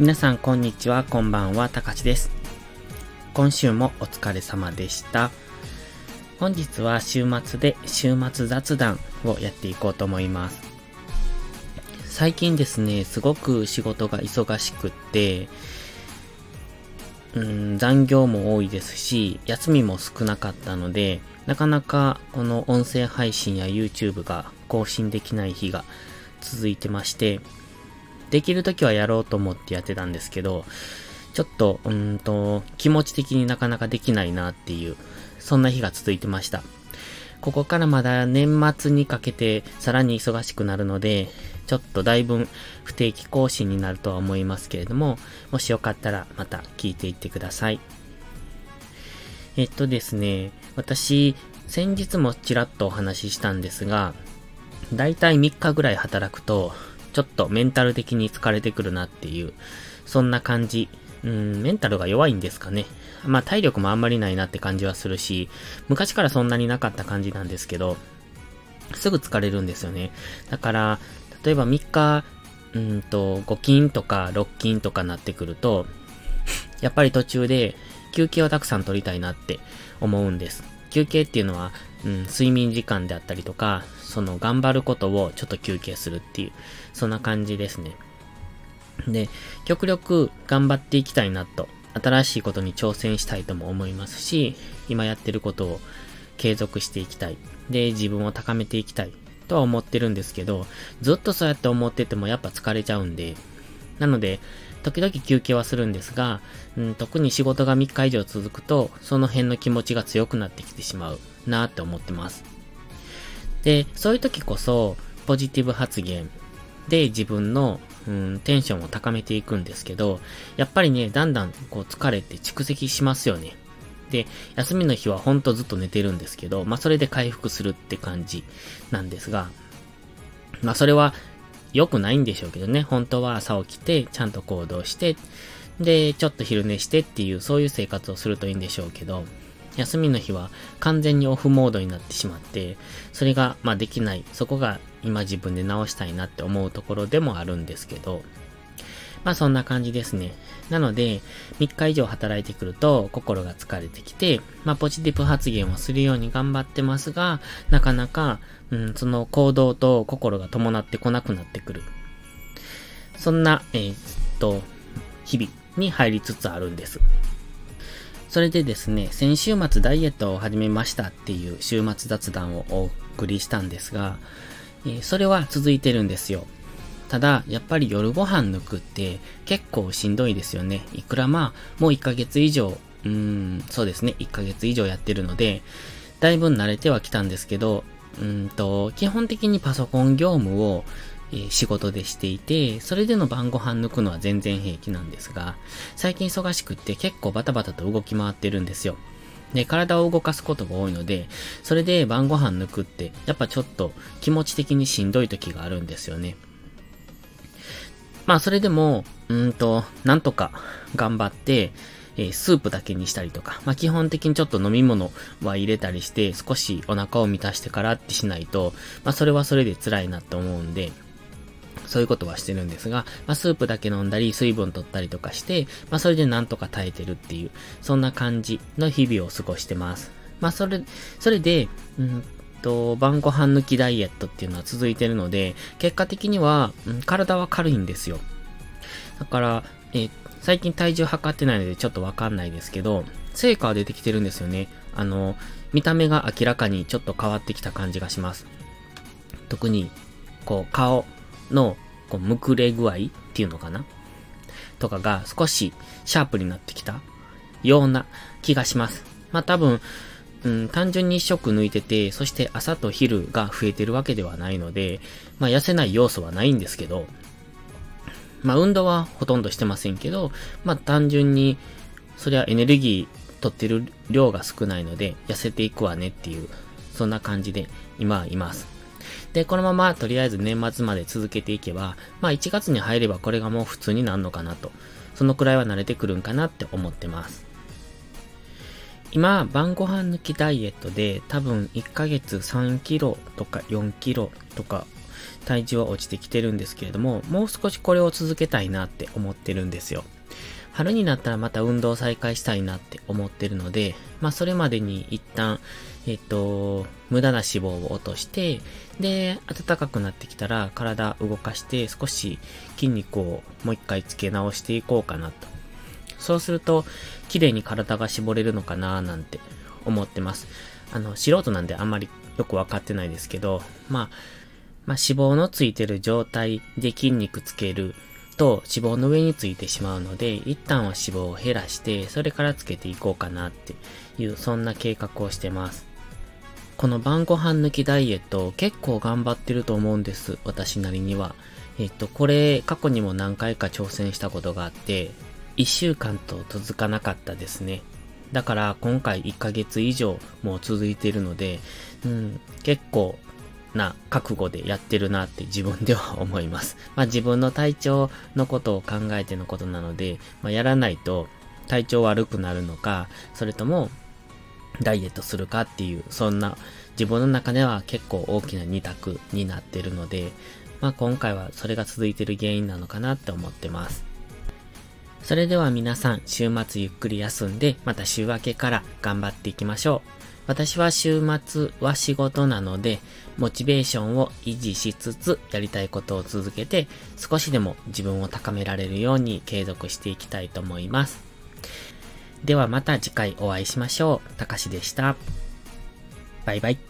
皆さんこんにちは、こんばんは、たかしです。今週もお疲れ様でした。本日は週末で週末雑談をやっていこうと思います。最近ですね、すごく仕事が忙しくって、うん、残業も多いですし、休みも少なかったので、なかなかこの音声配信や YouTube が更新できない日が続いてまして、できる時はやろうと思ってやってたんですけど、ちょっと、うんと、気持ち的になかなかできないなっていう、そんな日が続いてました。ここからまだ年末にかけてさらに忙しくなるので、ちょっとだいぶ不定期更新になるとは思いますけれども、もしよかったらまた聞いていってください。えっとですね、私、先日もちらっとお話ししたんですが、だいたい3日ぐらい働くと、ちょっとメンタル的に疲れてくるなっていう、そんな感じ。うん、メンタルが弱いんですかね。まあ体力もあんまりないなって感じはするし、昔からそんなになかった感じなんですけど、すぐ疲れるんですよね。だから、例えば3日、うんと、5勤とか6勤とかなってくると、やっぱり途中で休憩をたくさん取りたいなって思うんです。休憩っていうのは、うん、睡眠時間であったりとか、その頑張ることをちょっと休憩するっていう、そんな感じですね。で、極力頑張っていきたいなと、新しいことに挑戦したいとも思いますし、今やってることを継続していきたい。で、自分を高めていきたいとは思ってるんですけど、ずっとそうやって思っててもやっぱ疲れちゃうんで、なので、時々休憩はするんですが、うん、特に仕事が3日以上続くと、その辺の気持ちが強くなってきてしまうなって思ってます。で、そういう時こそ、ポジティブ発言で自分の、うん、テンションを高めていくんですけど、やっぱりね、だんだんこう疲れて蓄積しますよね。で、休みの日はほんとずっと寝てるんですけど、まあそれで回復するって感じなんですが、まあそれは良くないんでしょうけどね。本当は朝起きて、ちゃんと行動して、で、ちょっと昼寝してっていう、そういう生活をするといいんでしょうけど、休みの日は完全にオフモードになってしまって、それが、まあできない。そこが今自分で直したいなって思うところでもあるんですけど、まあそんな感じですね。なので、3日以上働いてくると心が疲れてきて、まあポジティブ発言をするように頑張ってますが、なかなか、うん、その行動と心が伴ってこなくなってくる。そんな、えー、っと、日々に入りつつあるんです。それでですね、先週末ダイエットを始めましたっていう週末雑談をお送りしたんですが、えー、それは続いてるんですよ。ただ、やっぱり夜ご飯抜くって結構しんどいですよね。いくらまあ、もう1ヶ月以上、うーん、そうですね、1ヶ月以上やってるので、だいぶ慣れてはきたんですけど、うんと、基本的にパソコン業務を、えー、仕事でしていて、それでの晩ご飯抜くのは全然平気なんですが、最近忙しくって結構バタバタと動き回ってるんですよ。で、体を動かすことが多いので、それで晩ご飯抜くって、やっぱちょっと気持ち的にしんどい時があるんですよね。まあそれでも、うんと、なんとか頑張って、えー、スープだけにしたりとか、まあ基本的にちょっと飲み物は入れたりして、少しお腹を満たしてからってしないと、まあそれはそれで辛いなと思うんで、そういうことはしてるんですが、まあ、スープだけ飲んだり、水分取ったりとかして、まあ、それでなんとか耐えてるっていう、そんな感じの日々を過ごしてます。まあ、それ、それで、うんと、晩ご飯抜きダイエットっていうのは続いてるので、結果的には、うん、体は軽いんですよ。だから、え最近体重測ってないのでちょっとわかんないですけど、成果は出てきてるんですよね。あの、見た目が明らかにちょっと変わってきた感じがします。特に、こう、顔の、こう、むくれ具合っていうのかな？とかが少しシャープになってきたような気がします。まあ多分、うん、単純に一食抜いてて、そして朝と昼が増えてるわけではないので、まあ痩せない要素はないんですけど、まあ運動はほとんどしてませんけど、まあ単純に、そりゃエネルギー取ってる量が少ないので、痩せていくわねっていう、そんな感じで今はいます。で、このままとりあえず年末まで続けていけば、まあ1月に入ればこれがもう普通になるのかなと。そのくらいは慣れてくるんかなって思ってます。今、晩ご飯抜きダイエットで多分1ヶ月3キロとか4キロとか体重は落ちてきてるんですけれども、もう少しこれを続けたいなって思ってるんですよ。春になったらまた運動再開したいなって思ってるので、まあそれまでに一旦、えっと、無駄な脂肪を落として、で、暖かくなってきたら体動かして少し筋肉をもう一回つけ直していこうかなと。そうすると、綺麗に体が絞れるのかななんて思ってます。あの、素人なんであんまりよくわかってないですけど、まあ、まあ、脂肪のついてる状態で筋肉つけると脂肪の上についてしまうので、一旦は脂肪を減らして、それからつけていこうかなっていう、そんな計画をしてます。この晩ご飯抜きダイエット結構頑張ってると思うんです。私なりには。えっと、これ過去にも何回か挑戦したことがあって、1週間と続かなかったですね。だから今回1ヶ月以上もう続いてるので、うん、結構な覚悟でやってるなって自分では思います。まあ自分の体調のことを考えてのことなので、まあやらないと体調悪くなるのか、それともダイエットするかっていう、そんな自分の中では結構大きな二択になってるので、まあ今回はそれが続いてる原因なのかなって思ってます。それでは皆さん、週末ゆっくり休んで、また週明けから頑張っていきましょう。私は週末は仕事なので、モチベーションを維持しつつ、やりたいことを続けて、少しでも自分を高められるように継続していきたいと思います。ではまた次回お会いしましょう。たかしでした。バイバイ。